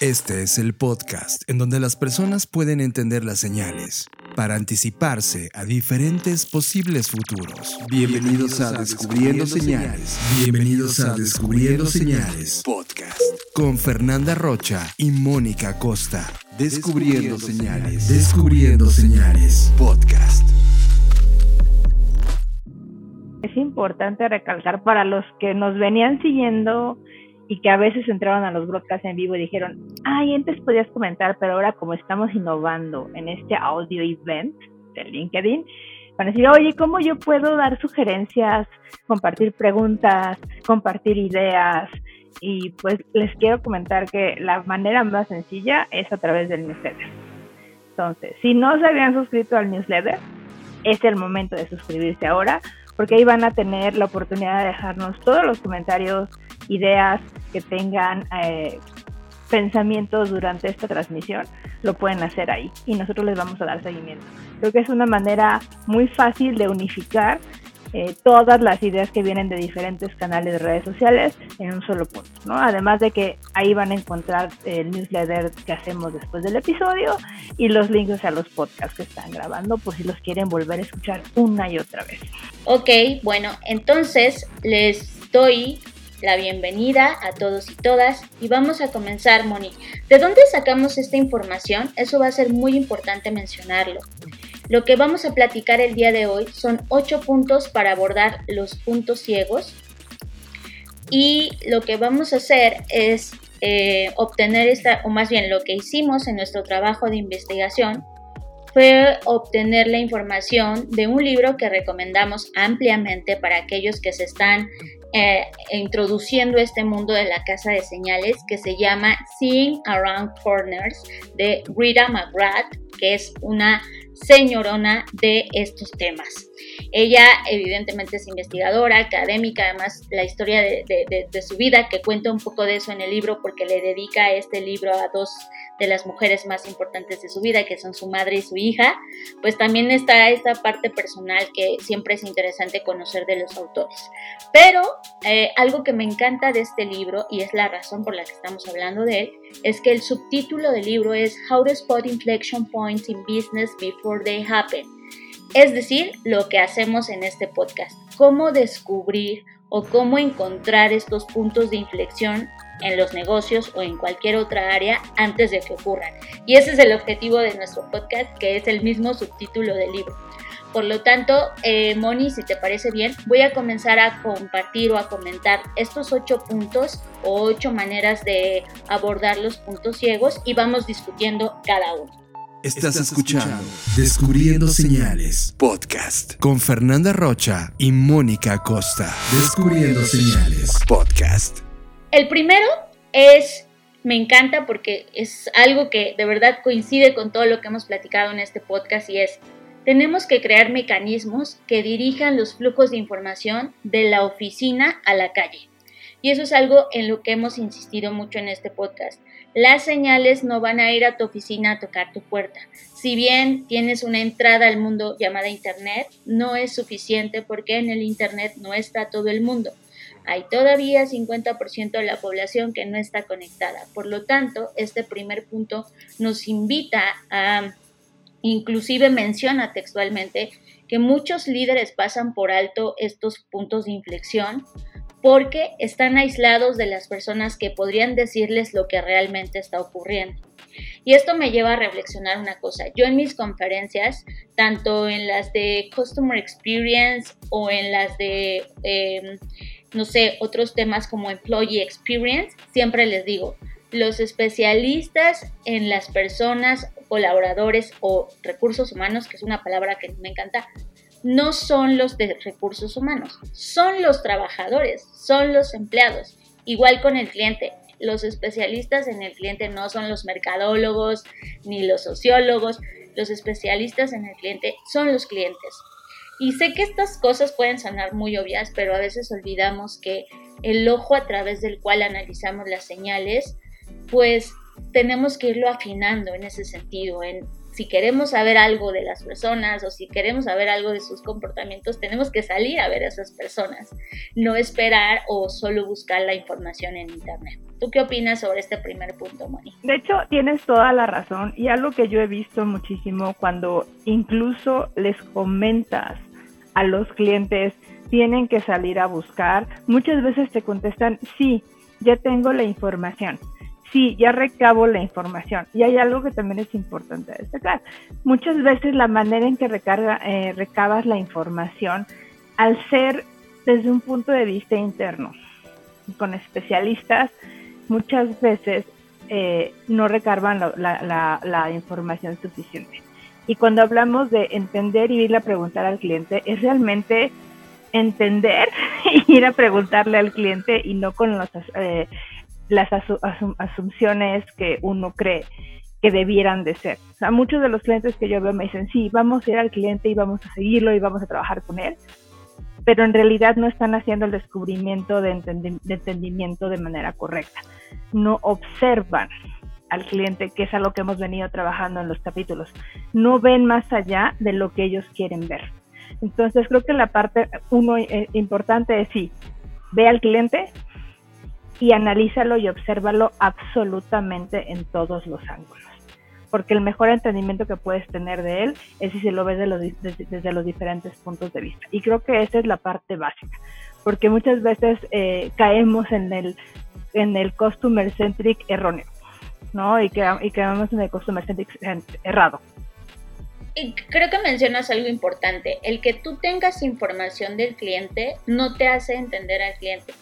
Este es el podcast en donde las personas pueden entender las señales para anticiparse a diferentes posibles futuros. Bienvenidos a Descubriendo Señales. Bienvenidos a Descubriendo Señales Podcast con Fernanda Rocha y Mónica Costa. Descubriendo Señales. Descubriendo Señales Podcast. Es importante recalcar para los que nos venían siguiendo y que a veces entraron a los broadcasts en vivo y dijeron, ay, antes podías comentar, pero ahora como estamos innovando en este audio event de LinkedIn, van a decir, oye, ¿cómo yo puedo dar sugerencias, compartir preguntas, compartir ideas? Y pues les quiero comentar que la manera más sencilla es a través del newsletter. Entonces, si no se habían suscrito al newsletter, es el momento de suscribirse ahora, porque ahí van a tener la oportunidad de dejarnos todos los comentarios, ideas que tengan eh, pensamientos durante esta transmisión, lo pueden hacer ahí y nosotros les vamos a dar seguimiento. Creo que es una manera muy fácil de unificar eh, todas las ideas que vienen de diferentes canales de redes sociales en un solo punto, ¿no? Además de que ahí van a encontrar el newsletter que hacemos después del episodio y los links a los podcasts que están grabando por si los quieren volver a escuchar una y otra vez. Ok, bueno, entonces les doy la bienvenida a todos y todas y vamos a comenzar, Moni. ¿De dónde sacamos esta información? Eso va a ser muy importante mencionarlo. Lo que vamos a platicar el día de hoy son ocho puntos para abordar los puntos ciegos. Y lo que vamos a hacer es eh, obtener esta, o más bien lo que hicimos en nuestro trabajo de investigación fue obtener la información de un libro que recomendamos ampliamente para aquellos que se están eh, introduciendo este mundo de la casa de señales que se llama Seeing Around Corners de Rita McGrath, que es una señorona de estos temas. Ella evidentemente es investigadora, académica, además la historia de, de, su vida, que cuenta un poco de eso en el libro porque le dedica este libro a dos de las mujeres más importantes de su vida, que son su madre y su hija, pues también está esta parte personal que siempre es interesante conocer de los autores. Pero eh, algo que me encanta de este libro, y es la razón por la que estamos hablando de él, es que el subtítulo del libro es How to Spot Inflection Points in Business Before They Happen. Es decir, lo que hacemos en este podcast, cómo descubrir o cómo encontrar estos puntos de inflexión en los negocios o en cualquier otra área antes de que ocurran. Y ese es el objetivo de nuestro podcast, que es el mismo subtítulo del libro. Por lo tanto, eh, Moni, si te parece bien, voy a comenzar a compartir o a comentar estos ocho puntos o ocho maneras de abordar los puntos ciegos y vamos discutiendo cada uno. Estás escuchando Descubriendo Señales Podcast con Fernanda Rocha y Mónica Costa. Descubriendo Señales Podcast. El primero es, me encanta porque es algo que de verdad coincide con todo lo que hemos platicado en este podcast y es, tenemos que crear mecanismos que dirijan los flujos de información de la oficina a la calle. Y eso es algo en lo que hemos insistido mucho en este podcast. Las señales no van a ir a tu oficina a tocar tu puerta. Si bien tienes una entrada al mundo llamada Internet, no es suficiente porque en el Internet no está todo el mundo hay todavía 50% de la población que no está conectada. Por lo tanto, este primer punto nos invita a, inclusive menciona textualmente, que muchos líderes pasan por alto estos puntos de inflexión porque están aislados de las personas que podrían decirles lo que realmente está ocurriendo. Y esto me lleva a reflexionar una cosa. Yo en mis conferencias, tanto en las de Customer Experience o en las de em, no sé, otros temas como Employee Experience, siempre les digo, los especialistas en las personas, colaboradores o recursos humanos, que es una palabra que me encanta, no son los de recursos humanos, son los trabajadores, son los empleados. Igual con el cliente, los especialistas en el cliente no son los mercadólogos ni los sociólogos, los especialistas en el cliente son los clientes. Y sé que estas cosas pueden sonar muy obvias, pero a veces olvidamos que el ojo a través del cual analizamos las señales, pues tenemos que irlo afinando en ese sentido, en si queremos saber algo de las personas o si queremos saber algo de sus comportamientos, tenemos que salir a ver a esas personas, no esperar o solo buscar la información en Internet. ¿Tú qué opinas sobre este primer punto, Moni? De hecho, tienes toda la razón y algo que yo he visto muchísimo cuando incluso les comentas a los clientes tienen que salir a buscar, muchas veces te contestan, sí, ya tengo la información sí, ya recabo la información. Y hay algo que también es importante destacar. Muchas veces la manera en que recarga, eh, recabas la información, al ser desde un punto de vista interno, con especialistas, muchas veces eh, no recargan la, información suficiente. Y cuando hablamos de entender y ir a preguntar al cliente, es realmente entender y ir a preguntarle al cliente y no con los eh, las asunciones que uno cree que debieran de ser. O muchos de los clientes que yo veo me dicen, sí, vamos a ir al cliente y vamos a seguirlo y vamos a trabajar con él, pero en realidad no están haciendo el descubrimiento de, entendimiento de manera correcta. No observan al cliente, que es algo que hemos venido trabajando en los capítulos. No ven más allá de lo que ellos quieren ver. Entonces creo que la parte uno eh, importante es sí, ve al cliente, y analízalo y obsérvalo absolutamente en todos los ángulos. Porque el mejor entendimiento que puedes tener de él es si se lo ves desde, los diferentes puntos de vista. Y creo que esa es la parte básica. Porque muchas veces eh, caemos en el, en el customer centric erróneo, ¿no? Y, que, y caemos en el customer centric errado. Y creo que mencionas algo importante. El que tú tengas información del cliente no te hace entender al cliente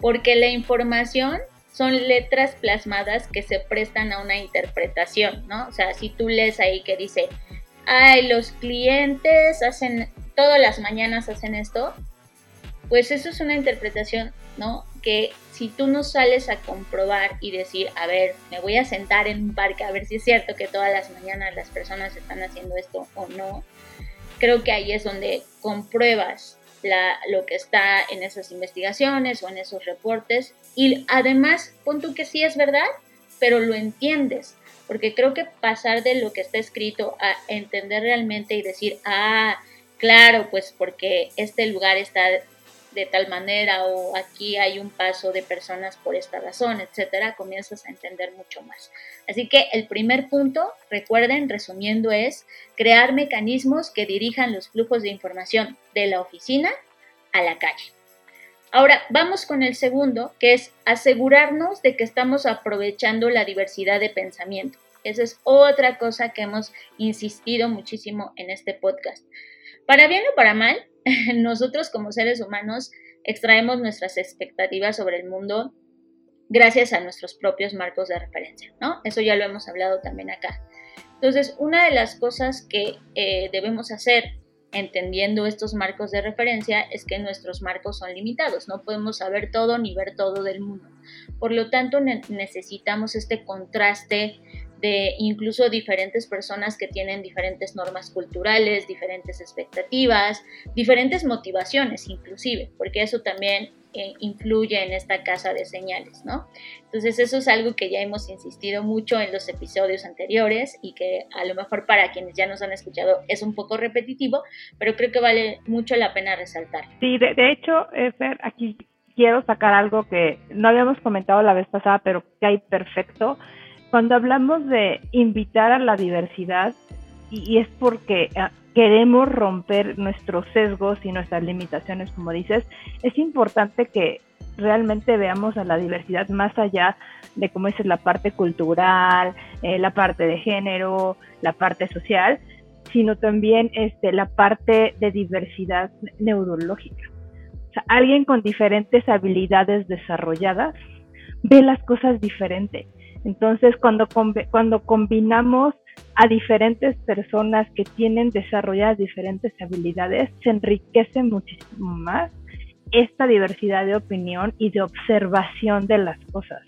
porque la información son letras plasmadas que se prestan a una interpretación, ¿no? O sea, si tú lees ahí que dice, ay, los clientes hacen, todas las mañanas hacen esto, pues eso es una interpretación, ¿no? Que si tú no sales a comprobar y decir, a ver, me voy a sentar en un parque a ver si es cierto que todas las mañanas las personas están haciendo esto o no, creo que ahí es donde compruebas lo que está en esas investigaciones o en esos reportes. Y además, pon tú que sí es verdad, pero lo entiendes. Porque creo que pasar de lo que está escrito a entender realmente y decir, ah, claro, pues porque este lugar está de tal manera o aquí hay un paso de personas por esta razón, etcétera, comienzas a entender mucho más. Así que el primer punto, recuerden, resumiendo, es crear mecanismos que dirijan los flujos de información de la oficina a la calle. Ahora vamos con el segundo, que es asegurarnos de que estamos aprovechando la diversidad de pensamiento. Esa es otra cosa que hemos insistido muchísimo en este podcast. Para bien o para mal, nosotros como seres humanos extraemos nuestras expectativas sobre el mundo gracias a nuestros propios marcos de referencia, ¿no? Eso ya lo hemos hablado también acá. Entonces, una de las cosas que eh, debemos hacer entendiendo estos marcos de referencia es que nuestros marcos son limitados, no podemos saber todo ni ver todo del mundo. Por lo tanto, necesitamos este contraste de incluso diferentes personas que tienen diferentes normas culturales, diferentes expectativas, diferentes motivaciones inclusive, porque eso también eh, influye en esta casa de señales, ¿no? Entonces eso es algo que ya hemos insistido mucho en los episodios anteriores y que a lo mejor para quienes ya nos han escuchado es un poco repetitivo, pero creo que vale mucho la pena resaltar. Sí, de, de hecho, Efer, aquí quiero sacar algo que no habíamos comentado la vez pasada, pero que hay perfecto cuando hablamos de invitar a la diversidad, y, es porque ah, queremos romper nuestros sesgos y nuestras limitaciones, como dices, es importante que realmente veamos a la diversidad más allá de cómo es la parte cultural, eh, la parte de género, la parte social, sino también este, la parte de diversidad neurológica. O sea, alguien con diferentes habilidades desarrolladas ve las cosas diferente entonces, cuando, cuando combinamos a diferentes personas que tienen desarrolladas diferentes habilidades, se enriquece muchísimo más esta diversidad de opinión y de observación de las cosas.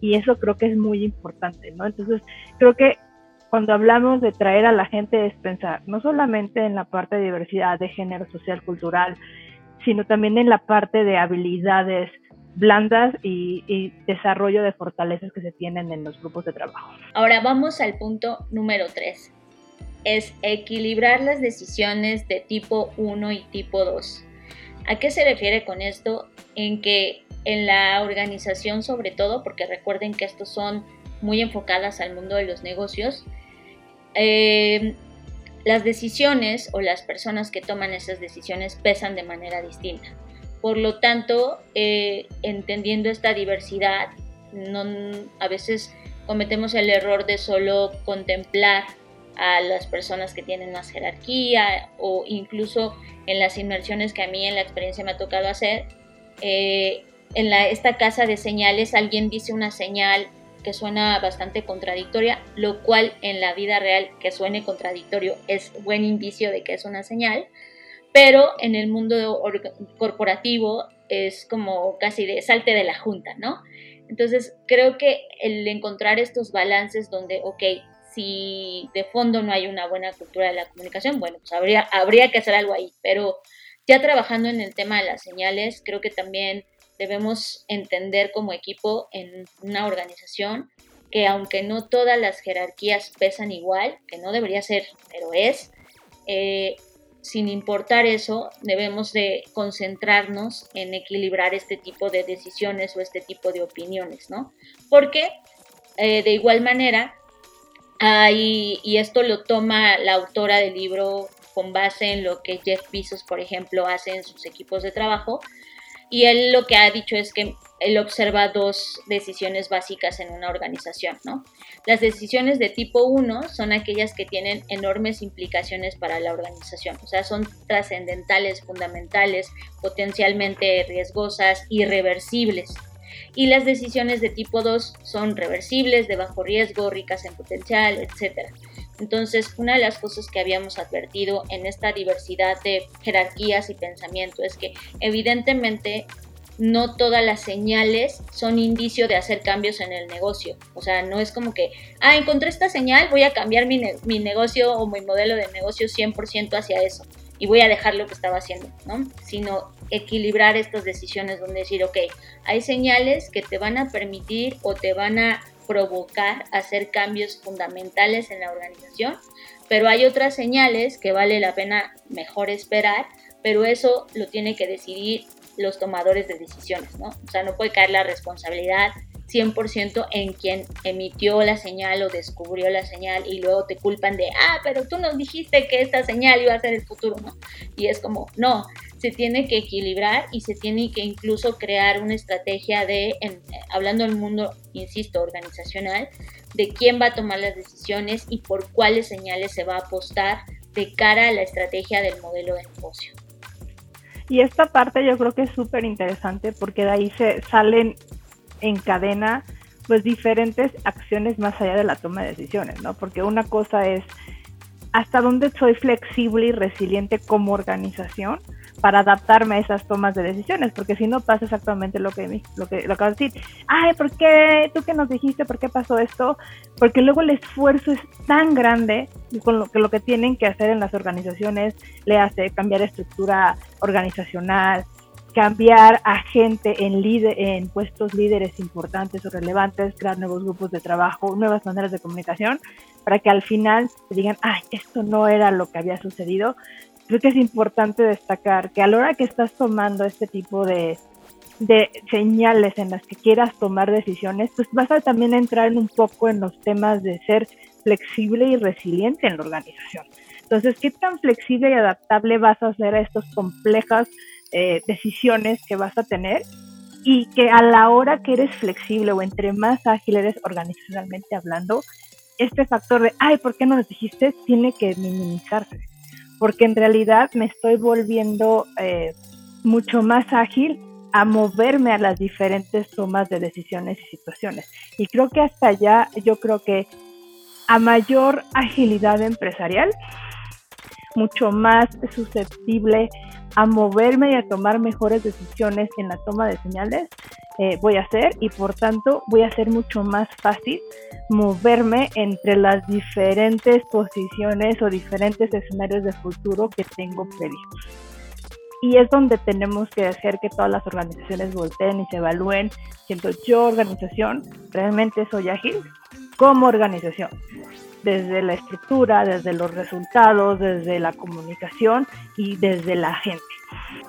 Y eso creo que es muy importante, ¿no? Entonces, creo que cuando hablamos de traer a la gente es pensar no solamente en la parte de diversidad de género social, cultural, sino también en la parte de habilidades blandas y, desarrollo de fortalezas que se tienen en los grupos de trabajo. Ahora vamos al punto número 3. es equilibrar las decisiones de tipo 1 y tipo 2. ¿A qué se refiere con esto? En que en la organización sobre todo, porque recuerden que estos son muy enfocadas al mundo de los negocios, eh, las decisiones o las personas que toman esas decisiones pesan de manera distinta. Por lo tanto, eh, entendiendo esta diversidad, no, a veces cometemos el error de solo contemplar a las personas que tienen más jerarquía o incluso en las inmersiones que a mí en la experiencia me ha tocado hacer, eh, en esta casa de señales alguien dice una señal que suena bastante contradictoria, lo cual en la vida real que suene contradictorio es buen indicio de que es una señal, pero en el mundo corporativo es como casi de salte de la junta, ¿no? Entonces creo que el encontrar estos balances donde, ok, si de fondo no hay una buena cultura de la comunicación, bueno, pues habría, habría que hacer algo ahí, pero ya trabajando en el tema de las señales, creo que también debemos entender como equipo en una organización que aunque no todas las jerarquías pesan igual, que no debería ser, pero es, eh, sin importar eso, debemos de concentrarnos en equilibrar este tipo de decisiones o este tipo de opiniones, ¿no? Porque eh, de igual manera, hay, y esto lo toma la autora del libro con base en lo que Jeff Bezos, por ejemplo, hace en sus equipos de trabajo, y él lo que ha dicho es que él observa dos decisiones básicas en una organización, ¿no? Las decisiones de tipo 1 son aquellas que tienen enormes implicaciones para la organización, o sea, son trascendentales, fundamentales, potencialmente riesgosas, irreversibles. Y las decisiones de tipo 2 son reversibles, de bajo riesgo, ricas en potencial, etc. Entonces, una de las cosas que habíamos advertido en esta diversidad de jerarquías y pensamiento es que evidentemente no todas las señales son indicio de hacer cambios en el negocio. O sea, no es como que, ah, encontré esta señal, voy a cambiar mi, mi negocio o mi modelo de negocio 100% hacia eso y voy a dejar lo que estaba haciendo, ¿no? Sino equilibrar estas decisiones donde decir, ok, hay señales que te van a permitir o te van a provocar hacer cambios fundamentales en la organización, pero hay otras señales que vale la pena mejor esperar, pero eso lo tiene que decidir los tomadores de decisiones, ¿no? O sea, no puede caer la responsabilidad 100% en quien emitió la señal o descubrió la señal y luego te culpan de, ah, pero tú nos dijiste que esta señal iba a ser el futuro, ¿no? Y es como, no, se tiene que equilibrar y se tiene que incluso crear una estrategia de, hablando del mundo, insisto, organizacional, de quién va a tomar las decisiones y por cuáles señales se va a apostar de cara a la estrategia del modelo de negocio. Y esta parte yo creo que es súper interesante porque de ahí se salen en cadena pues diferentes acciones más allá de la toma de decisiones, ¿no? Porque una cosa es hasta dónde soy flexible y resiliente como organización para adaptarme a esas tomas de decisiones, porque si no pasa exactamente lo que lo que lo acabas de decir. Ay, ¿por qué? ¿Tú qué nos dijiste? ¿Por qué pasó esto? Porque luego el esfuerzo es tan grande con lo que lo que tienen que hacer en las organizaciones le hace cambiar estructura organizacional, cambiar a gente en, líder, en puestos líderes importantes o relevantes, crear nuevos grupos de trabajo, nuevas maneras de comunicación, para que al final digan, ay, esto no era lo que había sucedido. Creo que es importante destacar que a la hora que estás tomando este tipo de, de señales en las que quieras tomar decisiones, pues vas a también entrar en un poco en los temas de ser flexible y resiliente en la organización. Entonces, ¿qué tan flexible y adaptable vas a hacer a estas complejas eh, decisiones que vas a tener y que a la hora que eres flexible o entre más ágil eres organizacionalmente hablando, este factor de, ay, ¿por qué no nos dijiste? tiene que minimizarse. Porque en realidad me estoy volviendo eh, mucho más ágil a moverme a las diferentes tomas de decisiones y situaciones. Y creo que hasta allá, yo creo que a mayor agilidad empresarial, mucho más susceptible a moverme y a tomar mejores decisiones en la toma de señales eh, voy a hacer y por tanto voy a hacer mucho más fácil moverme entre las diferentes posiciones o diferentes escenarios de futuro que tengo previstos. Y es donde tenemos que hacer que todas las organizaciones volteen y se evalúen, siendo yo organización, realmente soy ágil como organización. Desde la estructura, desde los resultados, desde la comunicación y desde la gente.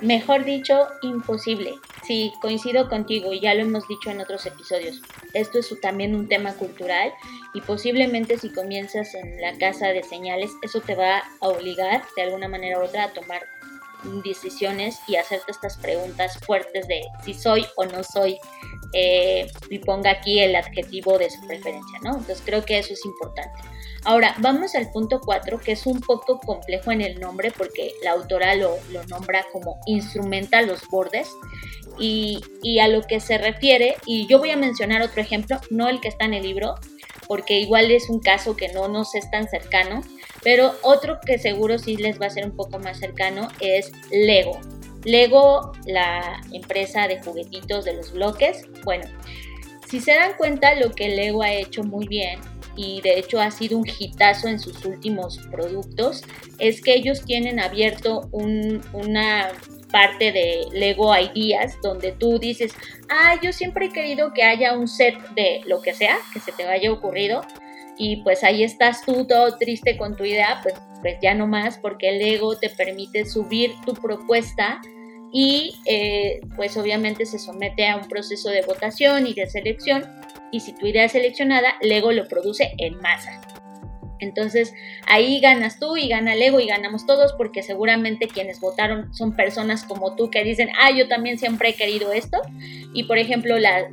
Mejor dicho, imposible. Sí, coincido contigo y ya lo hemos dicho en otros episodios. Esto es también un tema cultural y posiblemente si comienzas en la casa de señales, eso te va a obligar de alguna manera u otra a tomar decisiones y hacerte estas preguntas fuertes de si soy o no soy eh, y ponga aquí el adjetivo de su preferencia, ¿no? Entonces creo que eso es importante. Ahora, vamos al punto 4, que es un poco complejo en el nombre porque la autora lo, nombra como instrumenta los bordes y, y, a lo que se refiere, y yo voy a mencionar otro ejemplo, no el que está en el libro, porque igual es un caso que no nos es tan cercano, pero otro que seguro sí les va a ser un poco más cercano es Lego. Lego, la empresa de juguetitos de los bloques, bueno, si se dan cuenta lo que Lego ha hecho muy bien y de hecho ha sido un hitazo en sus últimos productos, es que ellos tienen abierto una parte de Lego Ideas donde tú dices, ah, yo siempre he querido que haya un set de lo que sea que se te haya ocurrido y pues ahí estás tú todo triste con tu idea, pues, pues ya no más porque el Lego te permite subir tu propuesta y eh, pues obviamente se somete a un proceso de votación y de selección y si tu idea es seleccionada, Lego lo produce en masa. Entonces ahí ganas tú y gana Lego y ganamos todos porque seguramente quienes votaron son personas como tú que dicen, ah, yo también siempre he querido esto. Y por ejemplo, la,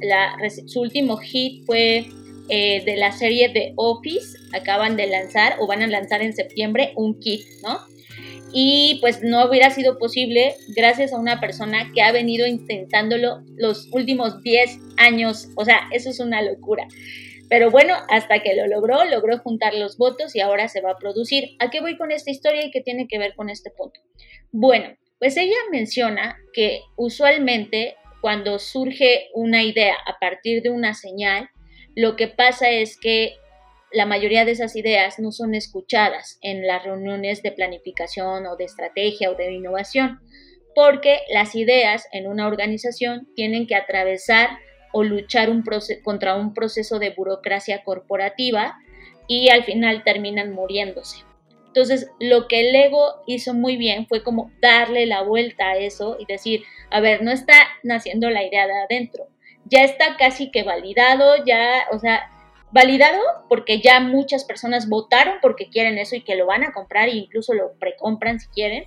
su último hit fue eh, de la serie de Office, acaban de lanzar o van a lanzar en septiembre un kit, ¿no? y pues no hubiera sido posible gracias a una persona que ha venido intentándolo los últimos 10 años, o sea, eso es una locura. Pero bueno, hasta que lo logró, logró juntar los votos y ahora se va a producir. ¿A qué voy con esta historia y qué tiene que ver con este punto? Bueno, pues ella menciona que usualmente cuando surge una idea a partir de una señal, lo que pasa es que la mayoría de esas ideas no son escuchadas en las reuniones de planificación o de estrategia o de innovación, porque las ideas en una organización tienen que atravesar o luchar contra un proceso de burocracia corporativa y al final terminan muriéndose. Entonces, lo que el ego hizo muy bien fue como darle la vuelta a eso y decir, a ver, no está naciendo la idea de adentro, ya está casi que validado, ya, o sea, validado porque ya muchas personas votaron porque quieren eso y que lo van a comprar e incluso lo precompran si quieren.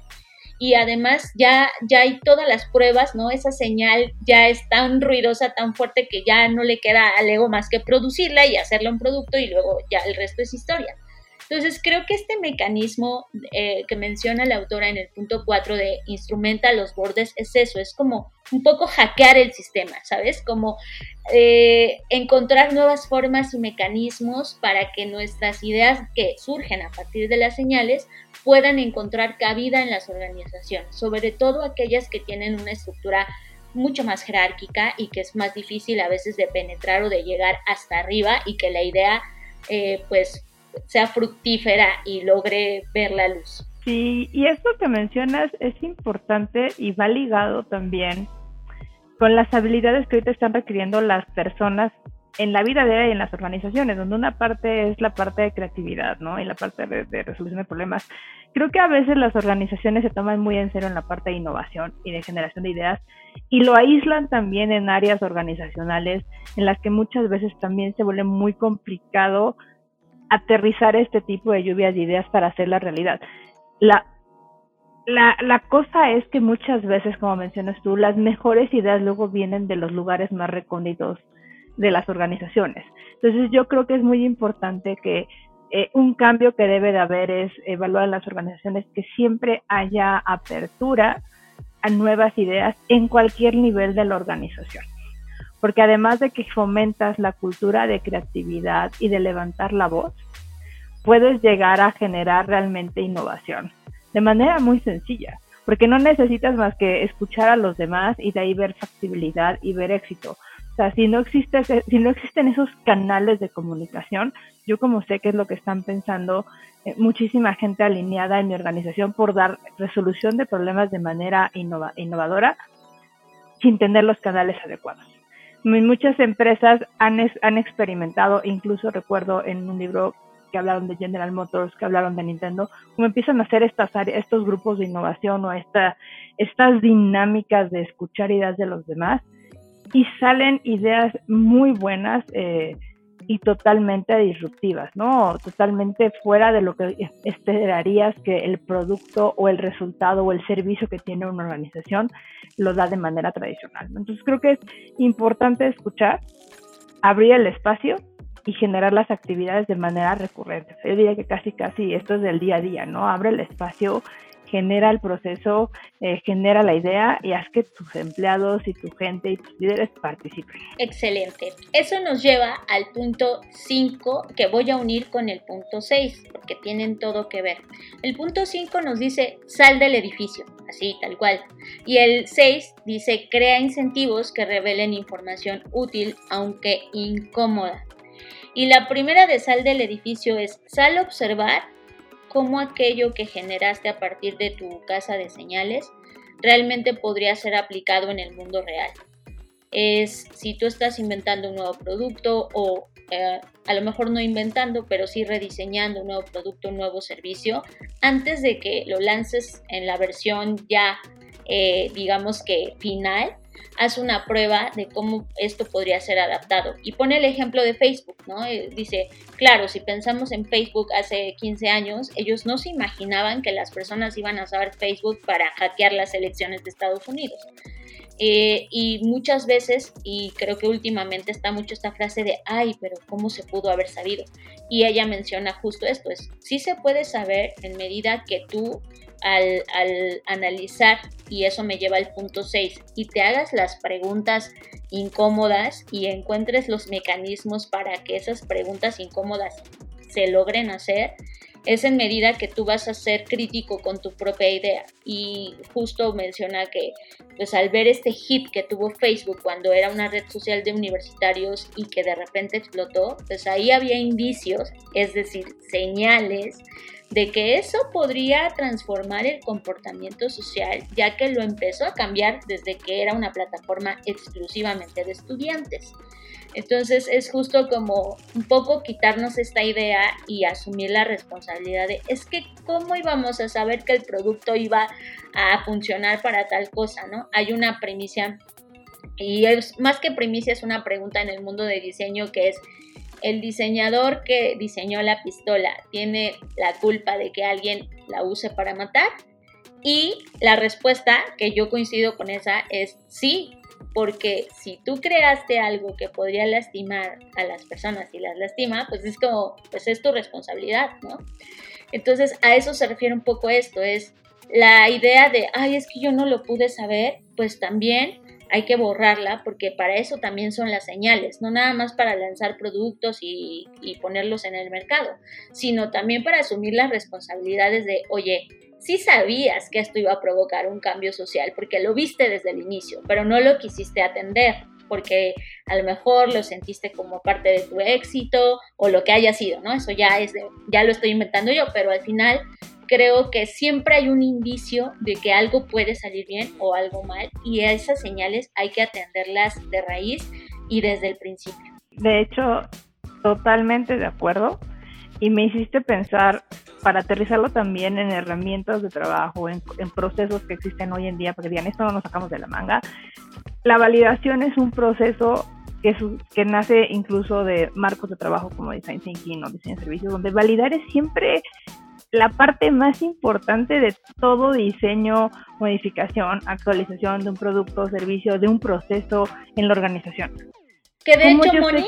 Y además ya, ya hay todas las pruebas, ¿no? Esa señal ya es tan ruidosa, tan fuerte que ya no le queda al ego más que producirla y hacerle un producto y luego ya el resto es historia. Entonces, creo que este mecanismo eh, que menciona la autora en el punto 4 de instrumenta los bordes es eso, es como un poco hackear el sistema, ¿sabes? Como eh, encontrar nuevas formas y mecanismos para que nuestras ideas que surgen a partir de las señales puedan encontrar cabida en las organizaciones, sobre todo aquellas que tienen una estructura mucho más jerárquica y que es más difícil a veces de penetrar o de llegar hasta arriba y que la idea eh, pues sea fructífera y logre ver la luz. Sí, y esto que mencionas es importante y va ligado también con las habilidades que ahorita están requiriendo las personas en la vida diaria y en las organizaciones, donde una parte es la parte de creatividad, ¿no? Y la parte de, de, resolución de problemas. Creo que a veces las organizaciones se toman muy en serio en la parte de innovación y de generación de ideas y lo aíslan también en áreas organizacionales en las que muchas veces también se vuelve muy complicado aterrizar este tipo de lluvias de ideas para hacer la realidad. La, la, la cosa es que muchas veces, como mencionas tú, las mejores ideas luego vienen de los lugares más recónditos de las organizaciones. Entonces yo creo que es muy importante que eh, un cambio que debe de haber es evaluar en las organizaciones que siempre haya apertura a nuevas ideas en cualquier nivel de la organización porque además de que fomentas la cultura de creatividad y de levantar la voz, puedes llegar a generar realmente innovación de manera muy sencilla, porque no necesitas más que escuchar a los demás y de ahí ver factibilidad y ver éxito. O sea, si no, existe, si no existen esos canales de comunicación, yo como sé que es lo que están pensando eh, muchísima gente alineada en mi organización por dar resolución de problemas de manera innovadora sin tener los canales adecuados muchas empresas han, han experimentado, incluso recuerdo en un libro que hablaron de General Motors, que hablaron de Nintendo, como empiezan a hacer estas áreas, estos grupos de innovación o esta, estas dinámicas de escuchar ideas de los demás y salen ideas muy buenas. Eh, y totalmente disruptivas, ¿no? Totalmente fuera de lo que esperarías que el producto o el resultado o el servicio que tiene una organización lo da de manera tradicional. Entonces creo que es importante escuchar, abrir el espacio y generar las actividades de manera recurrente. Yo diría que casi casi esto es del día a día, ¿no? Abre el espacio genera el proceso, eh, genera la idea y haz que tus empleados y tu gente y tus líderes participen. Excelente. Eso nos lleva al punto 5 que voy a unir con el punto 6 porque tienen todo que ver. El punto 5 nos dice sal del edificio, así tal cual. Y el 6 dice crea incentivos que revelen información útil aunque incómoda. Y la primera de sal del edificio es sal a observar cómo aquello que generaste a partir de tu casa de señales realmente podría ser aplicado en el mundo real. Es si tú estás inventando un nuevo producto o eh, a lo mejor no inventando, pero sí rediseñando un nuevo producto, un nuevo servicio, antes de que lo lances en la versión ya, eh, digamos que final, haz una prueba de cómo esto podría ser adaptado. Y pone el ejemplo de Facebook, ¿no? Eh, dice, claro, si pensamos en Facebook hace 15 años, ellos no se imaginaban que las personas iban a saber Facebook para hackear las elecciones de Estados Unidos. Eh, y muchas veces, y creo que últimamente está mucho esta frase de, ay, pero ¿cómo se pudo haber sabido? Y ella menciona justo esto, es, sí se puede saber en medida que tú al, analizar, y eso me lleva al punto 6, y te hagas las preguntas incómodas y encuentres los mecanismos para que esas preguntas incómodas se logren hacer, es en medida que tú vas a ser crítico con tu propia idea. Y justo menciona que pues al ver este hit que tuvo Facebook cuando era una red social de universitarios y que de repente explotó, pues ahí había indicios, es decir, señales de que eso podría transformar el comportamiento social, ya que lo empezó a cambiar desde que era una plataforma exclusivamente de estudiantes. Entonces es justo como un poco quitarnos esta idea y asumir la responsabilidad de, es que cómo íbamos a saber que el producto iba a funcionar para tal cosa, ¿no? Hay una primicia y es más que primicia es una pregunta en el mundo de diseño que es el diseñador que diseñó la pistola tiene la culpa de que alguien la use para matar? Y la respuesta, que yo coincido con esa, es sí, porque si tú creaste algo que podría lastimar a las personas y las lastima, pues es como, pues es tu responsabilidad, ¿no? Entonces a eso se refiere un poco esto, es la idea de, ay, es que yo no lo pude saber, pues también hay que borrarla porque para eso también son las señales, no nada más para lanzar productos y, ponerlos en el mercado, sino también para asumir las responsabilidades de, oye, sí sabías que esto iba a provocar un cambio social porque lo viste desde el inicio, pero no lo quisiste atender porque a lo mejor lo sentiste como parte de tu éxito o lo que haya sido, ¿no? Eso ya es ya lo estoy inventando yo, pero al final creo que siempre hay un indicio de que algo puede salir bien o algo mal y esas señales hay que atenderlas de raíz y desde el principio. De hecho, totalmente de acuerdo y me hiciste pensar para aterrizarlo también en herramientas de trabajo, en, procesos que existen hoy en día, porque digan, esto no nos sacamos de la manga. La validación es un proceso que, que nace incluso de marcos de trabajo como Design Thinking o Diseño de Servicios, donde validar es siempre la parte más importante de todo diseño, modificación, actualización de un producto servicio, de un proceso en la organización. Que de hecho, Moni,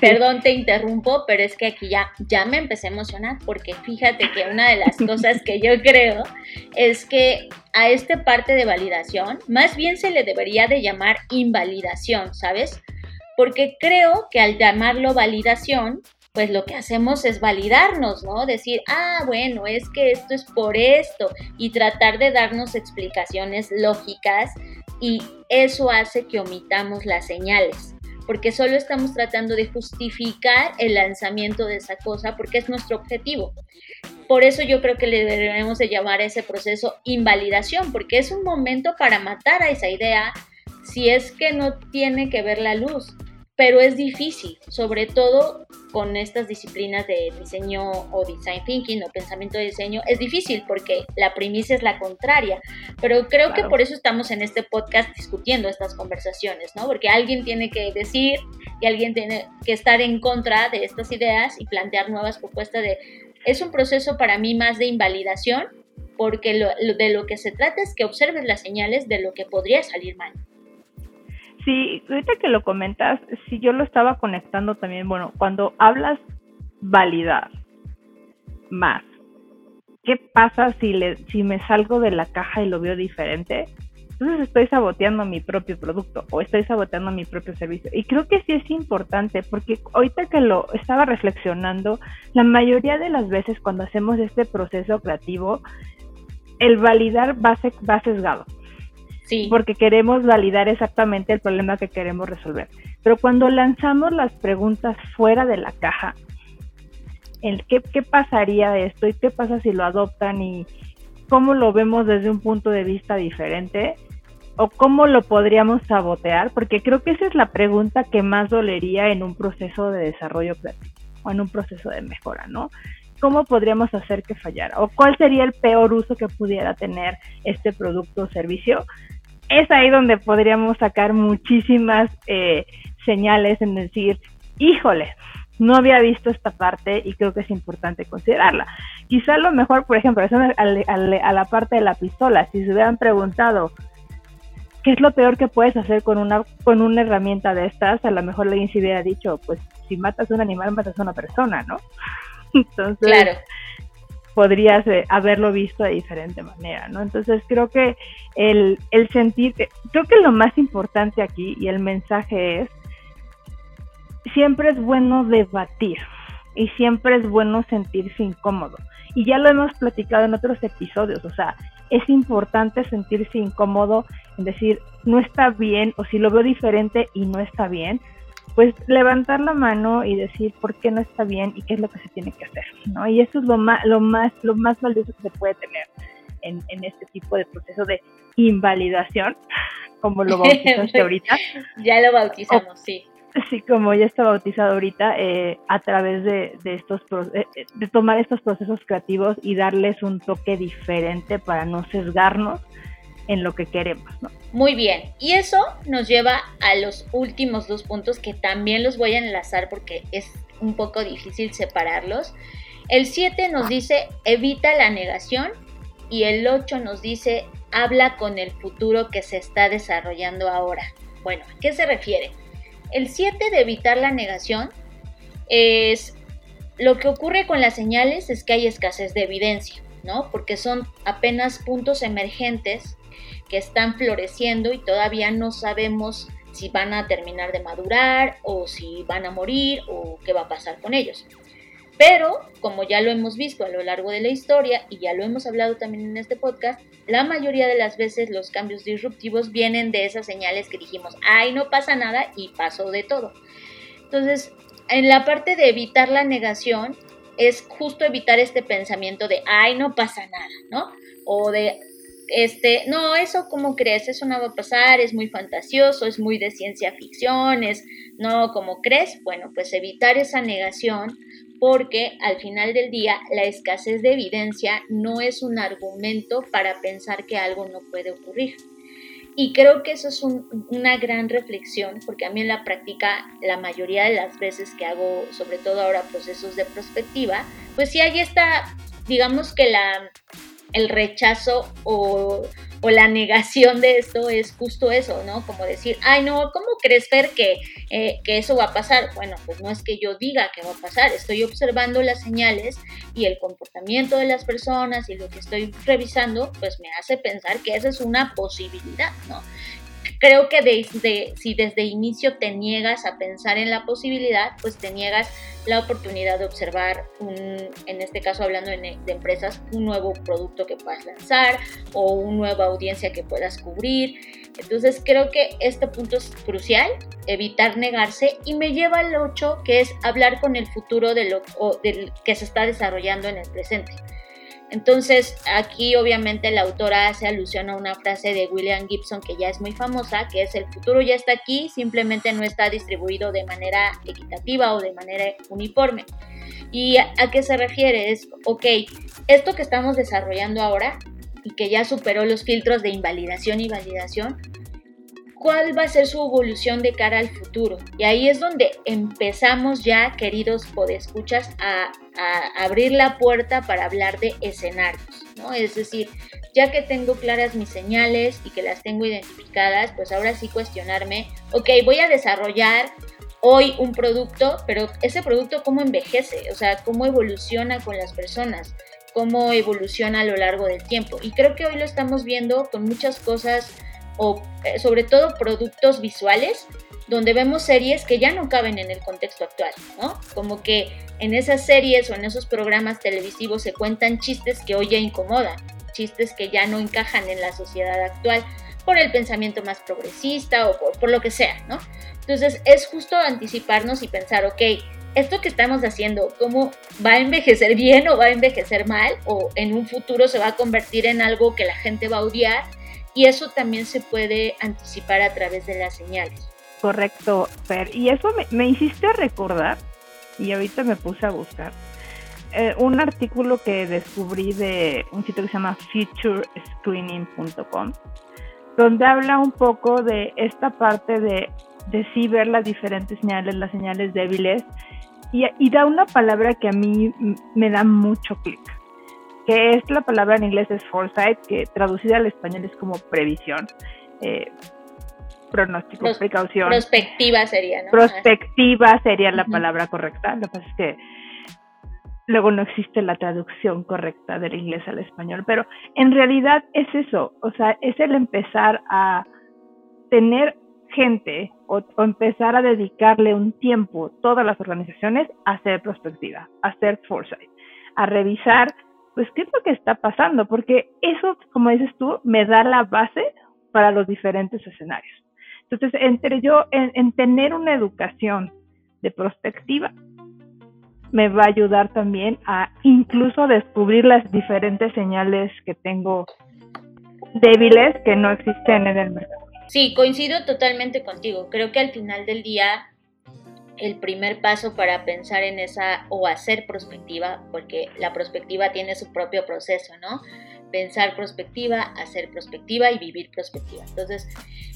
perdón, te interrumpo, pero es que aquí ya, ya me empecé a emocionar porque fíjate que una de las cosas que yo creo es que a esta parte de validación, más bien se le debería de llamar invalidación, ¿sabes? Porque creo que al llamarlo validación, pues lo que hacemos es validarnos, ¿no? Decir, ah, bueno, es que esto es por esto y tratar de darnos explicaciones lógicas y eso hace que omitamos las señales, porque solo estamos tratando de justificar el lanzamiento de esa cosa porque es nuestro objetivo. Por eso yo creo que le debemos de llamar a ese proceso invalidación, porque es un momento para matar a esa idea si es que no tiene que ver la luz, pero es difícil, sobre todo con estas disciplinas de diseño o design thinking o pensamiento de diseño es difícil porque la primicia es la contraria, pero creo que por eso estamos en este podcast discutiendo estas conversaciones, ¿no? Porque alguien tiene que decir y alguien tiene que estar en contra de estas ideas y plantear nuevas propuestas de es un proceso para mí más de invalidación porque de lo que se trata es que observes las señales de lo que podría salir mal. Sí, ahorita que lo comentas, si yo lo estaba conectando también, bueno, cuando hablas validar más, ¿qué pasa si, le, si me salgo de la caja y lo veo diferente? Entonces estoy saboteando mi propio producto o estoy saboteando mi propio servicio. Y creo que sí es importante porque ahorita que lo estaba reflexionando, la mayoría de las veces cuando hacemos este proceso creativo, el validar va, va sesgado. Porque queremos validar exactamente el problema que queremos resolver. Pero cuando lanzamos las preguntas fuera de la caja, el qué, qué pasaría de esto y qué pasa si lo adoptan y cómo lo vemos desde un punto de vista diferente o cómo lo podríamos sabotear, porque creo que esa es la pregunta que más dolería en un proceso de desarrollo creativo o en un proceso de mejora, ¿no? ¿Cómo podríamos hacer que fallara? ¿O cuál sería el peor uso que pudiera tener este producto o servicio es ahí donde podríamos sacar muchísimas eh, señales en decir, híjole, no había visto esta parte y creo que es importante considerarla. Quizá lo mejor, por ejemplo, eso a, la parte de la pistola, si se hubieran preguntado qué es lo peor que puedes hacer con una, con una herramienta de estas, a lo mejor alguien se hubiera dicho, pues si matas a un animal, matas a una persona, ¿no? Entonces, claro podrías eh, haberlo visto de diferente manera, ¿no? Entonces creo que el, el sentir, creo que lo más importante aquí y el mensaje es, siempre es bueno debatir y siempre es bueno sentirse incómodo. Y ya lo hemos platicado en otros episodios, o sea, es importante sentirse incómodo en decir, no está bien, o si lo veo diferente y no está bien, pues levantar la mano y decir por qué no está bien y qué es lo que se tiene que hacer, ¿no? Y eso es lo más, lo más, lo más valioso que se puede tener en, en este tipo de proceso de invalidación, como lo bautizaste ahorita. ya lo bautizamos, sí. Sí, como ya está bautizado ahorita, eh, a través de, de estos eh, eh, de tomar estos procesos creativos y darles un toque diferente para no sesgarnos en lo que queremos. Muy bien, y eso nos lleva a los últimos dos puntos que también los voy a enlazar porque es un poco difícil separarlos. El 7 nos dice evita la negación y el 8 nos dice habla con el futuro que se está desarrollando ahora. Bueno, ¿a qué se refiere? El 7 de evitar la negación es lo que ocurre con las señales es que hay escasez de evidencia, ¿no? Porque son apenas puntos emergentes que están floreciendo y todavía no sabemos si van a terminar de madurar o si van a morir o qué va a pasar con ellos. Pero, como ya lo hemos visto a lo largo de la historia y ya lo hemos hablado también en este podcast, la mayoría de las veces los cambios disruptivos vienen de esas señales que dijimos, ay, no pasa nada y pasó de todo. Entonces, en la parte de evitar la negación, es justo evitar este pensamiento de, ay, no pasa nada, ¿no? O de, este, no, eso como crees, eso no va a pasar, es muy fantasioso, es muy de ciencia ficción, es, no, como crees, bueno, pues evitar esa negación porque al final del día la escasez de evidencia no es un argumento para pensar que algo no puede ocurrir. Y creo que eso es una gran reflexión, porque a mí en la práctica, la mayoría de las veces que hago, sobre todo ahora, procesos de perspectiva, pues sí hay esta, digamos que la, el rechazo o, la negación de esto es justo eso, ¿no? Como decir, ay, no, ¿cómo crees, Fer, que, eh, que eso va a pasar? Bueno, pues no es que yo diga que va a pasar, estoy observando las señales y el comportamiento de las personas y lo que estoy revisando, pues me hace pensar que esa es una posibilidad, ¿no? Creo que de, si desde inicio te niegas a pensar en la posibilidad, pues te niegas la oportunidad de observar, un, en este caso hablando de, empresas, un nuevo producto que puedas lanzar o una nueva audiencia que puedas cubrir. Entonces creo que este punto es crucial, evitar negarse y me lleva al 8, que es hablar con el futuro de lo que se está desarrollando en el presente. Entonces, aquí obviamente la autora hace alusión a una frase de William Gibson que ya es muy famosa, que es el futuro ya está aquí, simplemente no está distribuido de manera equitativa o de manera uniforme. ¿Y a, qué se refiere? Es, ok, esto que estamos desarrollando ahora y que ya superó los filtros de invalidación y validación, cuál va a ser su evolución de cara al futuro. Y ahí es donde empezamos ya, queridos podescuchas, a, a abrir la puerta para hablar de escenarios, ¿no? Es decir, ya que tengo claras mis señales y que las tengo identificadas, pues ahora sí cuestionarme, ok, voy a desarrollar hoy un producto, pero ese producto cómo envejece, o sea, cómo evoluciona con las personas, cómo evoluciona a lo largo del tiempo. Y creo que hoy lo estamos viendo con muchas cosas o eh, sobre todo productos visuales donde vemos series que ya no caben en el contexto actual, ¿no? Como que en esas series o en esos programas televisivos se cuentan chistes que hoy ya incomodan, chistes que ya no encajan en la sociedad actual por el pensamiento más progresista o por, por lo que sea, ¿no? Entonces es justo anticiparnos y pensar, ok, esto que estamos haciendo, ¿cómo va a envejecer bien o va a envejecer mal? O en un futuro se va a convertir en algo que la gente va a odiar y eso también se puede anticipar a través de las señales. Correcto, Fer. Y eso me, hiciste recordar, y ahorita me puse a buscar, eh, un artículo que descubrí de un sitio que se llama futurescreening.com, donde habla un poco de esta parte de, de sí ver las diferentes señales, las señales débiles, y, y da una palabra que a mí me da mucho clic que es la palabra en inglés es foresight, que traducida al español es como previsión, eh, pronóstico, precaución. Prospectiva sería, ¿no? Prospectiva sería la palabra correcta. Lo que pasa es que luego no existe la traducción correcta del inglés al español, pero en realidad es eso, o sea, es el empezar a tener gente o, o, empezar a dedicarle un tiempo todas las organizaciones a hacer prospectiva, a hacer foresight, a revisar pues qué es lo que está pasando, porque eso, como dices tú, me da la base para los diferentes escenarios. Entonces, entre yo, en, tener una educación de prospectiva, me va a ayudar también a incluso descubrir las diferentes señales que tengo débiles que no existen en el mercado. Sí, coincido totalmente contigo. Creo que al final del día el primer paso para pensar en esa o hacer prospectiva, porque la prospectiva tiene su propio proceso, ¿no? Pensar prospectiva, hacer prospectiva y vivir prospectiva. Entonces,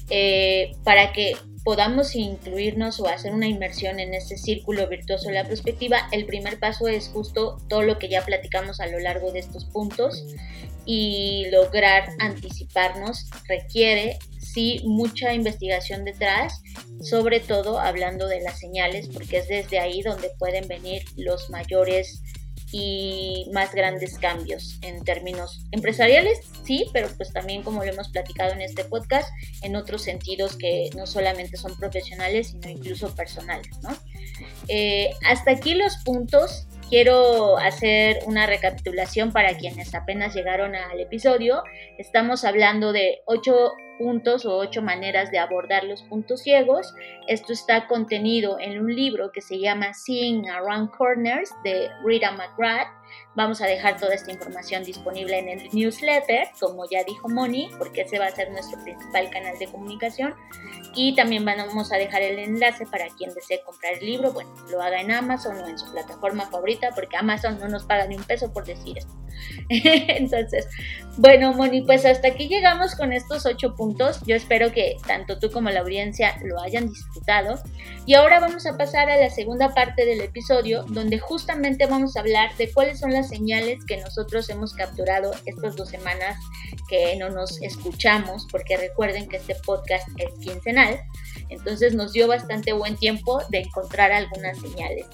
eh, para que podamos incluirnos o hacer una inmersión en ese círculo virtuoso de la prospectiva, el primer paso es justo todo lo que ya platicamos a lo largo de estos puntos y lograr anticiparnos requiere sí mucha investigación detrás, sobre todo hablando de las señales, porque es desde ahí donde pueden venir los mayores y más grandes cambios en términos empresariales, sí, pero pues también como lo hemos platicado en este podcast, en otros sentidos que no solamente son profesionales, sino incluso personales, ¿no? Eh, hasta aquí los puntos Quiero hacer una recapitulación para quienes apenas llegaron al episodio. Estamos hablando de ocho puntos o ocho maneras de abordar los puntos ciegos. Esto está contenido en un libro que se llama Seeing Around Corners de Rita McGrath. Vamos a dejar toda esta información disponible en el newsletter, como ya dijo Moni, porque ese va a ser nuestro principal canal de comunicación. Y también vamos a dejar el enlace para quien desee comprar el libro, bueno, lo haga en Amazon o en su plataforma favorita, porque Amazon no nos paga ni un peso por decir esto. Entonces, bueno, Moni, pues hasta aquí llegamos con estos ocho puntos. Yo espero que tanto tú como la audiencia lo hayan disfrutado. Y ahora vamos a pasar a la segunda parte del episodio, donde justamente vamos a hablar de cuáles son las señales que nosotros hemos capturado estas dos semanas que no nos escuchamos, porque recuerden que este podcast es quincenal. Entonces nos dio bastante buen tiempo de encontrar algunas señales.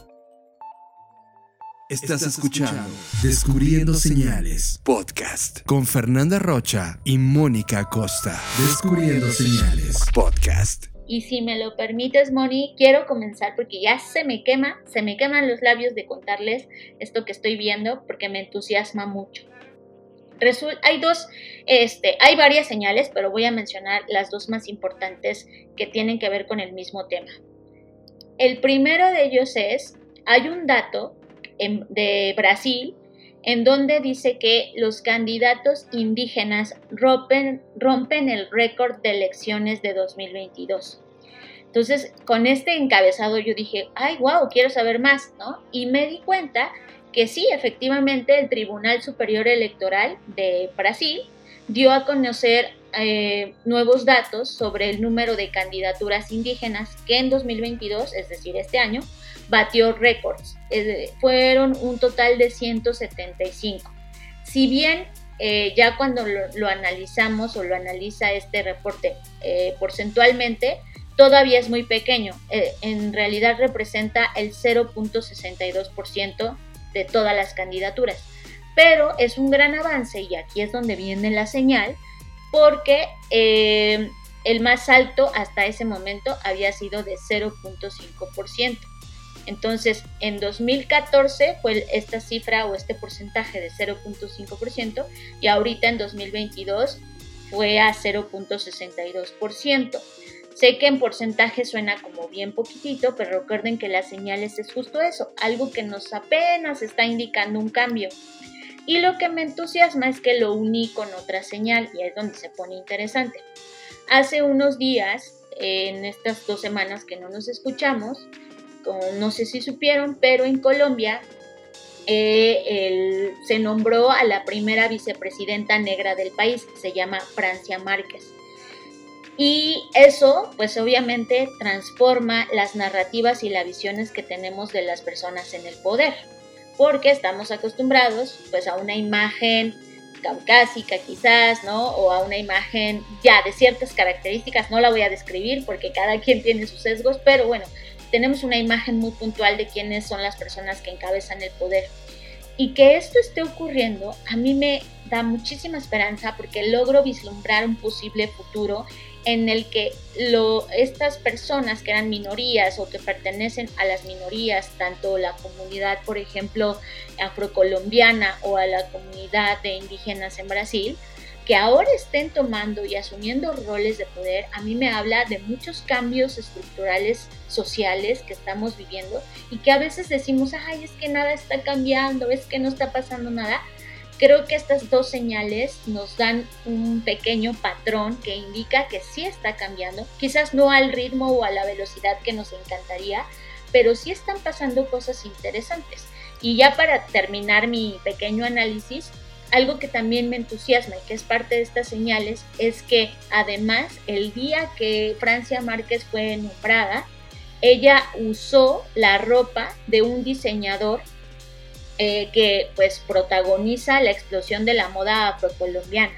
Estás escuchando Descubriendo Señales Podcast con Fernanda Rocha y Mónica Costa. Descubriendo Señales Podcast. Y si me lo permites, Moni, quiero comenzar porque ya se me quema, se me queman los labios de contarles esto que estoy viendo porque me entusiasma mucho. hay dos, este, hay varias señales, pero voy a mencionar las dos más importantes que tienen que ver con el mismo tema. El primero de ellos es, hay un dato de Brasil en donde dice que los candidatos indígenas rompen, rompen el récord de elecciones de 2022. Entonces, con este encabezado yo dije, ay, wow, quiero saber más, ¿no? Y me di cuenta que sí, efectivamente, el Tribunal Superior Electoral de Brasil dio a conocer eh, nuevos datos sobre el número de candidaturas indígenas que en 2022, es decir, este año, batió récords. fueron un total de 175. Si bien eh, ya cuando lo, analizamos o lo analiza este reporte eh, porcentualmente, todavía es muy pequeño. en realidad representa el 0.62% de todas las candidaturas. Pero es un gran avance y aquí es donde viene la señal porque eh, el más alto hasta ese momento había sido de 0.5%. Entonces, en 2014 fue esta cifra o este porcentaje de 0.5% y ahorita en 2022 fue a 0.62%. Sé que en porcentaje suena como bien poquitito, pero recuerden que las señales es justo eso, algo que nos apenas está indicando un cambio. Y lo que me entusiasma es que lo uní con otra señal y es donde se pone interesante. Hace unos días, en estas dos semanas que no nos escuchamos, no sé si supieron, pero en Colombia eh, se nombró a la primera vicepresidenta negra del país, se llama Francia Márquez. Y eso, pues obviamente, transforma las narrativas y las visiones que tenemos de las personas en el poder porque estamos acostumbrados pues a una imagen caucásica quizás, ¿no? O a una imagen ya de ciertas características, no la voy a describir porque cada quien tiene sus sesgos, pero bueno, tenemos una imagen muy puntual de quiénes son las personas que encabezan el poder. Y que esto esté ocurriendo a mí me da muchísima esperanza porque logro vislumbrar un posible futuro en el que estas personas que eran minorías o que pertenecen a las minorías, tanto la comunidad, por ejemplo, afrocolombiana o a la comunidad de indígenas en Brasil, que ahora estén tomando y asumiendo roles de poder, a mí me habla de muchos cambios estructurales sociales que estamos viviendo y que a veces decimos, ay, es que nada está cambiando, es que no está pasando nada, Creo que estas dos señales nos dan un pequeño patrón que indica que sí está cambiando, quizás no al ritmo o a la velocidad que nos encantaría, pero sí están pasando cosas interesantes. Y ya para terminar mi pequeño análisis, algo que también me entusiasma y que es parte de estas señales es que además el día que Francia Márquez fue nombrada, ella usó la ropa de un diseñador eh, que pues protagoniza la explosión de la moda afrocolombiana.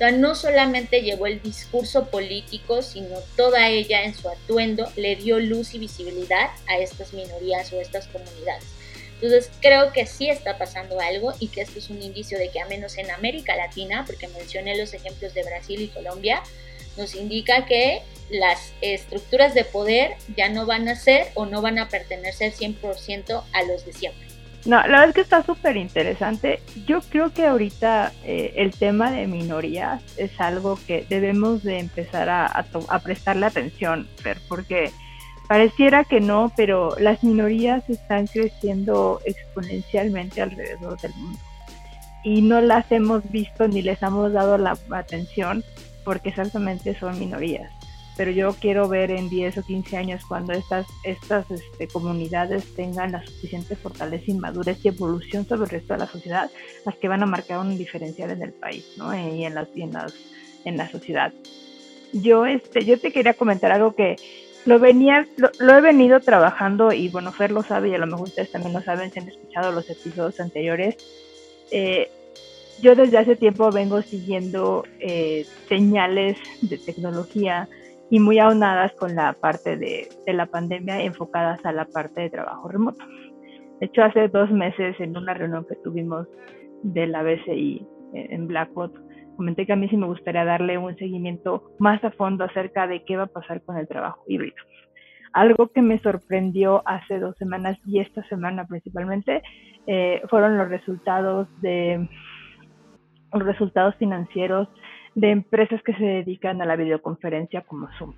O no solamente llevó el discurso político, sino toda ella en su atuendo le dio luz y visibilidad a estas minorías o estas comunidades. Entonces creo que sí está pasando algo y que esto es un indicio de que a menos en América Latina, porque mencioné los ejemplos de Brasil y Colombia, nos indica que las estructuras de poder ya no van a ser o no van a pertenecer 100% a los de siempre. No, la verdad es que está súper interesante. Yo creo que ahorita eh, el tema de minorías es algo que debemos de empezar a, a, prestarle atención, porque pareciera que no, pero las minorías están creciendo exponencialmente alrededor del mundo. Y no las hemos visto ni les hemos dado la atención porque exactamente son minorías pero yo quiero ver en 10 o 15 años cuando estas, estas este, comunidades tengan la suficiente fortaleza, inmadurez y evolución sobre el resto de la sociedad, las que van a marcar un diferencial en el país ¿no? Eh, y, en, las, en, las, en la sociedad. Yo, este, yo te quería comentar algo que lo, venía, lo, he venido trabajando y bueno, Fer lo sabe y a lo mejor ustedes también lo saben si han escuchado los episodios anteriores. Eh, yo desde hace tiempo vengo siguiendo eh, señales de tecnología, y muy aunadas con la parte de, la pandemia enfocadas a la parte de trabajo remoto. De hecho, hace dos meses en una reunión que tuvimos de la BCI en Blackbot, comenté que a mí sí me gustaría darle un seguimiento más a fondo acerca de qué va a pasar con el trabajo híbrido. Algo que me sorprendió hace dos semanas y esta semana principalmente eh, fueron los resultados de los resultados financieros de empresas que se dedican a la videoconferencia como Zoom.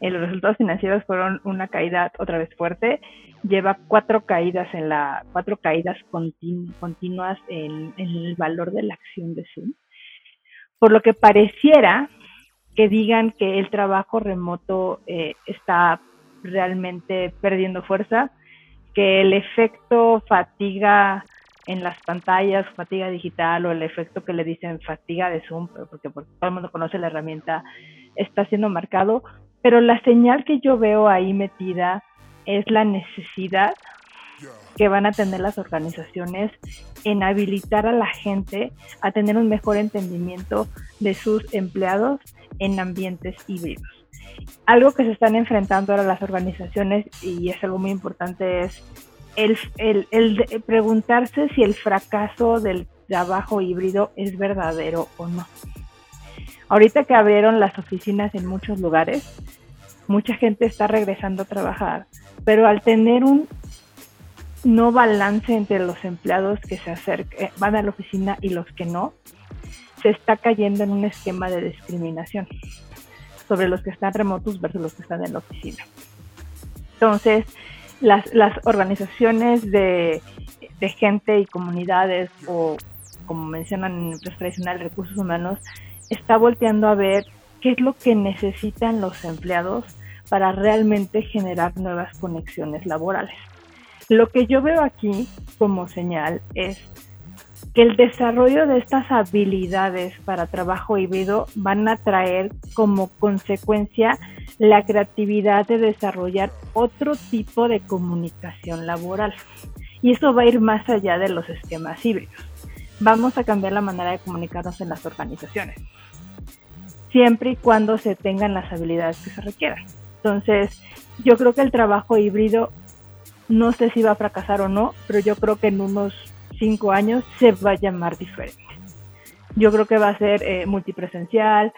eh, los resultados financieros fueron una caída otra vez fuerte. Lleva cuatro caídas en la cuatro caídas continuas en, el valor de la acción de Zoom. Por lo que pareciera que digan que el trabajo remoto eh, está realmente perdiendo fuerza, que el efecto fatiga en las pantallas, fatiga digital o el efecto que le dicen fatiga de Zoom, porque, porque todo el mundo conoce la herramienta, está siendo marcado, pero la señal que yo veo ahí metida es la necesidad que van a tener las organizaciones en habilitar a la gente a tener un mejor entendimiento de sus empleados en ambientes híbridos. Algo que se están enfrentando ahora las organizaciones y es algo muy importante es el, el, preguntarse si el fracaso del trabajo híbrido es verdadero o no. Ahorita que abrieron las oficinas en muchos lugares, mucha gente está regresando a trabajar, pero al tener un no balance entre los empleados que se acercan, eh, van a la oficina y los que no, se está cayendo en un esquema de discriminación sobre los que están remotos versus los que están en la oficina. Entonces, las, las organizaciones de, de gente y comunidades o como mencionan en empresas tradicionales recursos humanos, está volteando a ver qué es lo que necesitan los empleados para realmente generar nuevas conexiones laborales. Lo que yo veo aquí como señal es que el desarrollo de estas habilidades para trabajo híbrido van a traer como consecuencia la creatividad de desarrollar otro tipo de comunicación laboral. Y eso va a ir más allá de los esquemas híbridos. Vamos a cambiar la manera de comunicarnos en las organizaciones, siempre y cuando se tengan las habilidades que se requieran. Entonces, yo creo que el trabajo híbrido, no sé si va a fracasar o no, pero yo creo que en unos cinco años se va a llamar diferente. Yo creo que va a ser eh, multipresencial,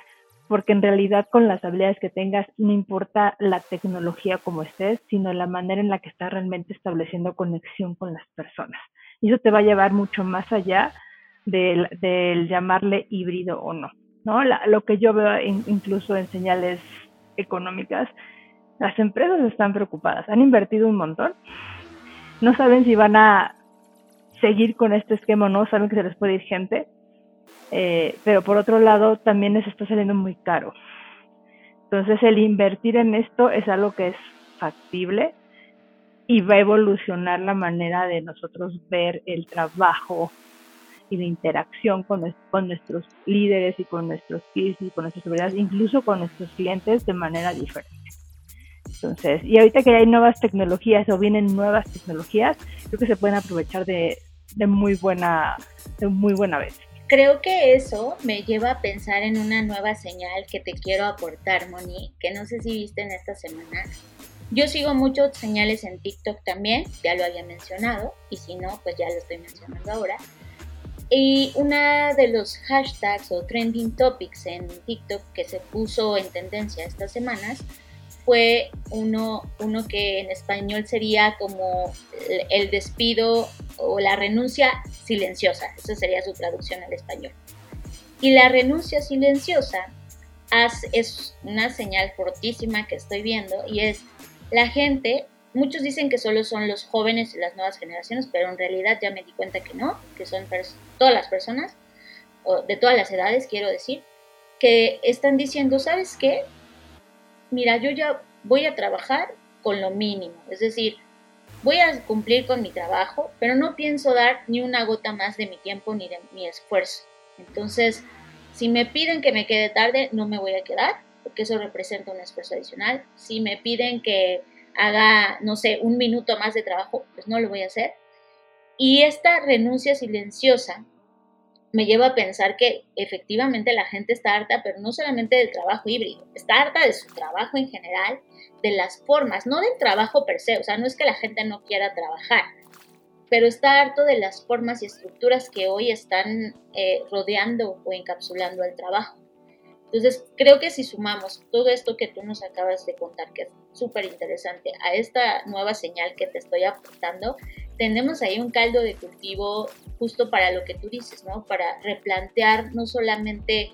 porque en realidad con las habilidades que tengas, no importa la tecnología como estés, sino la manera en la que estás realmente estableciendo conexión con las personas. Y eso te va a llevar mucho más allá del, llamarle híbrido o no. ¿no? lo que yo veo incluso en señales económicas las empresas están preocupadas, han invertido un montón, no saben si van a seguir con este esquema o no, saben que se les puede ir gente, eh, pero por otro lado también les está saliendo muy caro. Entonces el invertir en esto es algo que es factible y va a evolucionar la manera de nosotros ver el trabajo y la interacción con, nuestros líderes y con nuestros peers y con nuestras autoridades, incluso con nuestros clientes de manera diferente. Entonces, y ahorita que hay nuevas tecnologías o vienen nuevas tecnologías, creo que se pueden aprovechar de, de muy buena, de muy buena vez. Creo que eso me lleva a pensar en una nueva señal que te quiero aportar, Moni, que no sé si viste en esta semana. Yo sigo muchos señales en TikTok también, ya lo había mencionado, y si no, pues ya lo estoy mencionando ahora. Y una de los hashtags o trending topics en TikTok que se puso en tendencia estas semanas fue uno, uno que en español sería como el despido o la renuncia silenciosa. Esa sería su traducción al español. Y la renuncia silenciosa es una señal fortísima que estoy viendo y es la gente, muchos dicen que solo son los jóvenes y las nuevas generaciones, pero en realidad ya me di cuenta que no, que son todas las personas, o de todas las edades quiero decir, que están diciendo, ¿sabes qué? Mira, yo ya voy a trabajar con lo mínimo, es decir, voy a cumplir con mi trabajo, pero no pienso dar ni una gota más de mi tiempo ni de mi esfuerzo. Entonces, si me piden que me quede tarde, no me voy a quedar, porque eso representa un esfuerzo adicional. Si me piden que haga, no sé, un minuto más de trabajo, pues no lo voy a hacer. Y esta renuncia silenciosa me lleva a pensar que efectivamente la gente está harta, pero no solamente del trabajo híbrido, está harta de su trabajo en general, de las formas, no del trabajo per se, o sea, no es que la gente no quiera trabajar, pero está harto de las formas y estructuras que hoy están eh, rodeando o encapsulando el trabajo. Entonces, creo que si sumamos todo esto que tú nos acabas de contar, que es súper interesante, a esta nueva señal que te estoy aportando, tenemos ahí un caldo de cultivo justo para lo que tú dices, ¿no? Para replantear no solamente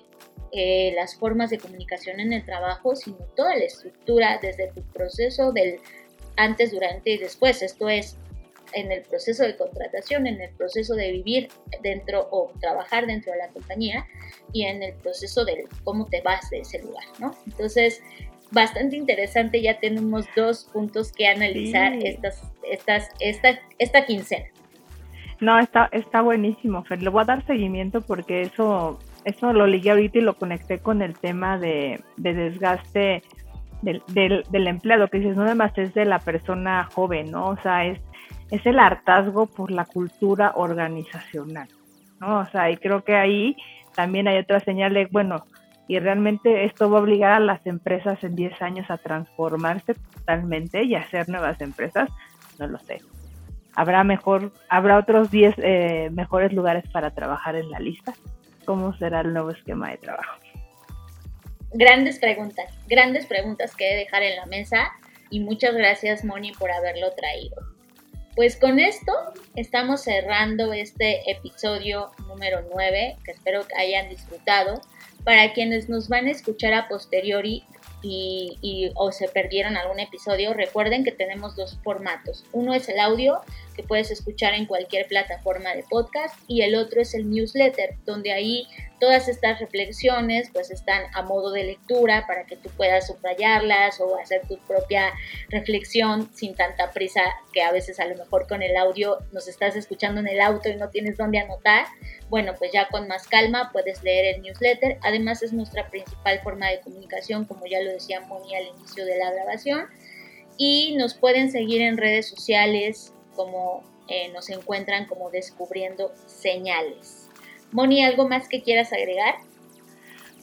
eh, las formas de comunicación en el trabajo, sino toda la estructura desde tu proceso del antes, durante y después. Esto es en el proceso de contratación, en el proceso de vivir dentro o trabajar dentro de la compañía y en el proceso de cómo te vas de ese lugar, ¿no? Entonces, bastante interesante, ya tenemos dos puntos que analizar estas, estas, esta, esta quincena. No, está, está buenísimo, Fer. Le voy a dar seguimiento porque eso, eso lo ligué ahorita y lo conecté con el tema de, de desgaste del, del, del, empleado, que dices, no nada más es de la persona joven, ¿no? O sea, es, es el hartazgo por la cultura organizacional, ¿no? O sea, y creo que ahí también hay otra señal de, bueno, y realmente esto va a obligar a las empresas en 10 años a transformarse totalmente y a hacer nuevas empresas, no lo sé. Habrá mejor, habrá otros 10 eh, mejores lugares para trabajar en la lista. ¿Cómo será el nuevo esquema de trabajo? Grandes preguntas, grandes preguntas que dejar en la mesa y muchas gracias Moni por haberlo traído. Pues con esto estamos cerrando este episodio número 9, que espero que hayan disfrutado. Para quienes nos van a escuchar a posteriori, y, o se perdieron algún episodio, recuerden que tenemos dos formatos. Uno es el audio, que puedes escuchar en cualquier plataforma de podcast, y el otro es el newsletter, donde ahí todas estas reflexiones pues están a modo de lectura para que tú puedas subrayarlas o hacer tu propia reflexión sin tanta prisa que a veces a lo mejor con el audio nos estás escuchando en el auto y no tienes dónde anotar. Bueno, pues ya con más calma puedes leer el newsletter. Además es nuestra principal forma de comunicación, como ya lo decía Moni al inicio de la grabación. Y nos pueden seguir en redes sociales como eh, nos encuentran como descubriendo señales. Moni, ¿algo más que quieras agregar?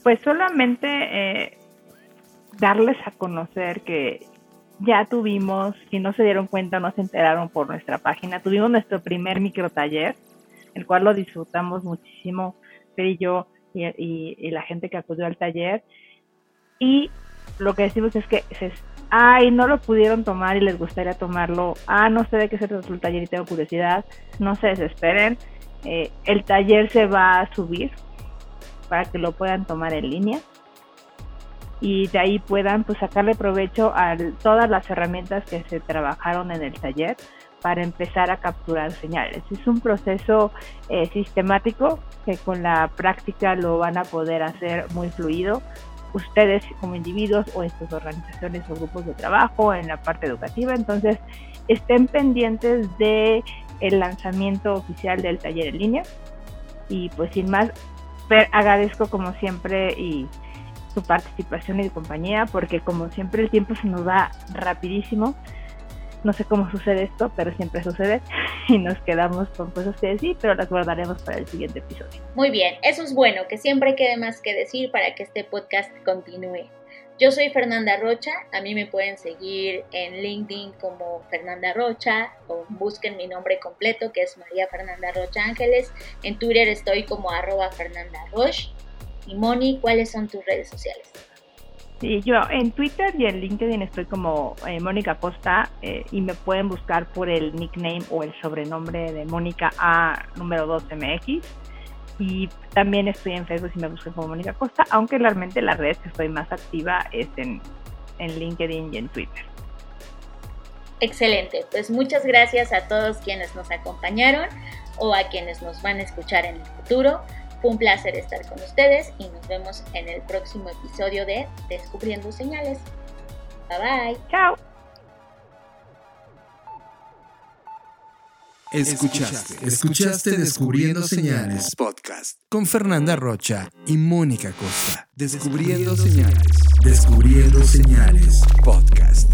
Pues solamente eh, darles a conocer que ya tuvimos, si no se dieron cuenta, no se enteraron por nuestra página, tuvimos nuestro primer micro taller, el cual lo disfrutamos muchísimo, Fer y yo y, la gente que acudió al taller. Y lo que decimos es que, ay, no lo pudieron tomar y les gustaría tomarlo, ah, no sé de qué se trata el taller y tengo curiosidad, no se desesperen, eh, el taller se va a subir para que lo puedan tomar en línea y de ahí puedan pues sacarle provecho a todas las herramientas que se trabajaron en el taller para empezar a capturar señales. Es un proceso eh, sistemático que con la práctica lo van a poder hacer muy fluido. Ustedes como individuos o estas organizaciones o grupos de trabajo en la parte educativa, entonces estén pendientes de el lanzamiento oficial del taller en línea. Y pues sin más, agradezco como siempre y su participación y compañía, porque como siempre el tiempo se nos va rapidísimo. No sé cómo sucede esto, pero siempre sucede y nos quedamos con cosas que decir, pero las guardaremos para el siguiente episodio. Muy bien, eso es bueno, que siempre quede más que decir para que este podcast continúe. Yo soy Fernanda Rocha, a mí me pueden seguir en LinkedIn como Fernanda Rocha o busquen mi nombre completo que es María Fernanda Rocha Ángeles. En Twitter estoy como arroba Fernanda Roche. Y Moni, ¿cuáles son tus redes sociales? Sí, yo en Twitter y en LinkedIn estoy como eh, Mónica Costa eh, y me pueden buscar por el nickname o el sobrenombre de Mónica A número 2 MX. Y también estoy en Facebook si me buscan como Mónica Costa, aunque realmente la red que estoy más activa es en, en LinkedIn y en Twitter. Excelente, pues muchas gracias a todos quienes nos acompañaron o a quienes nos van a escuchar en el futuro. Fue un placer estar con ustedes y nos vemos en el próximo episodio de Descubriendo Señales. Bye bye. Chao. Escuchaste, escuchaste Descubriendo Señales Podcast con Fernanda Rocha y Mónica Costa. Descubriendo Señales, Descubriendo Señales Podcast.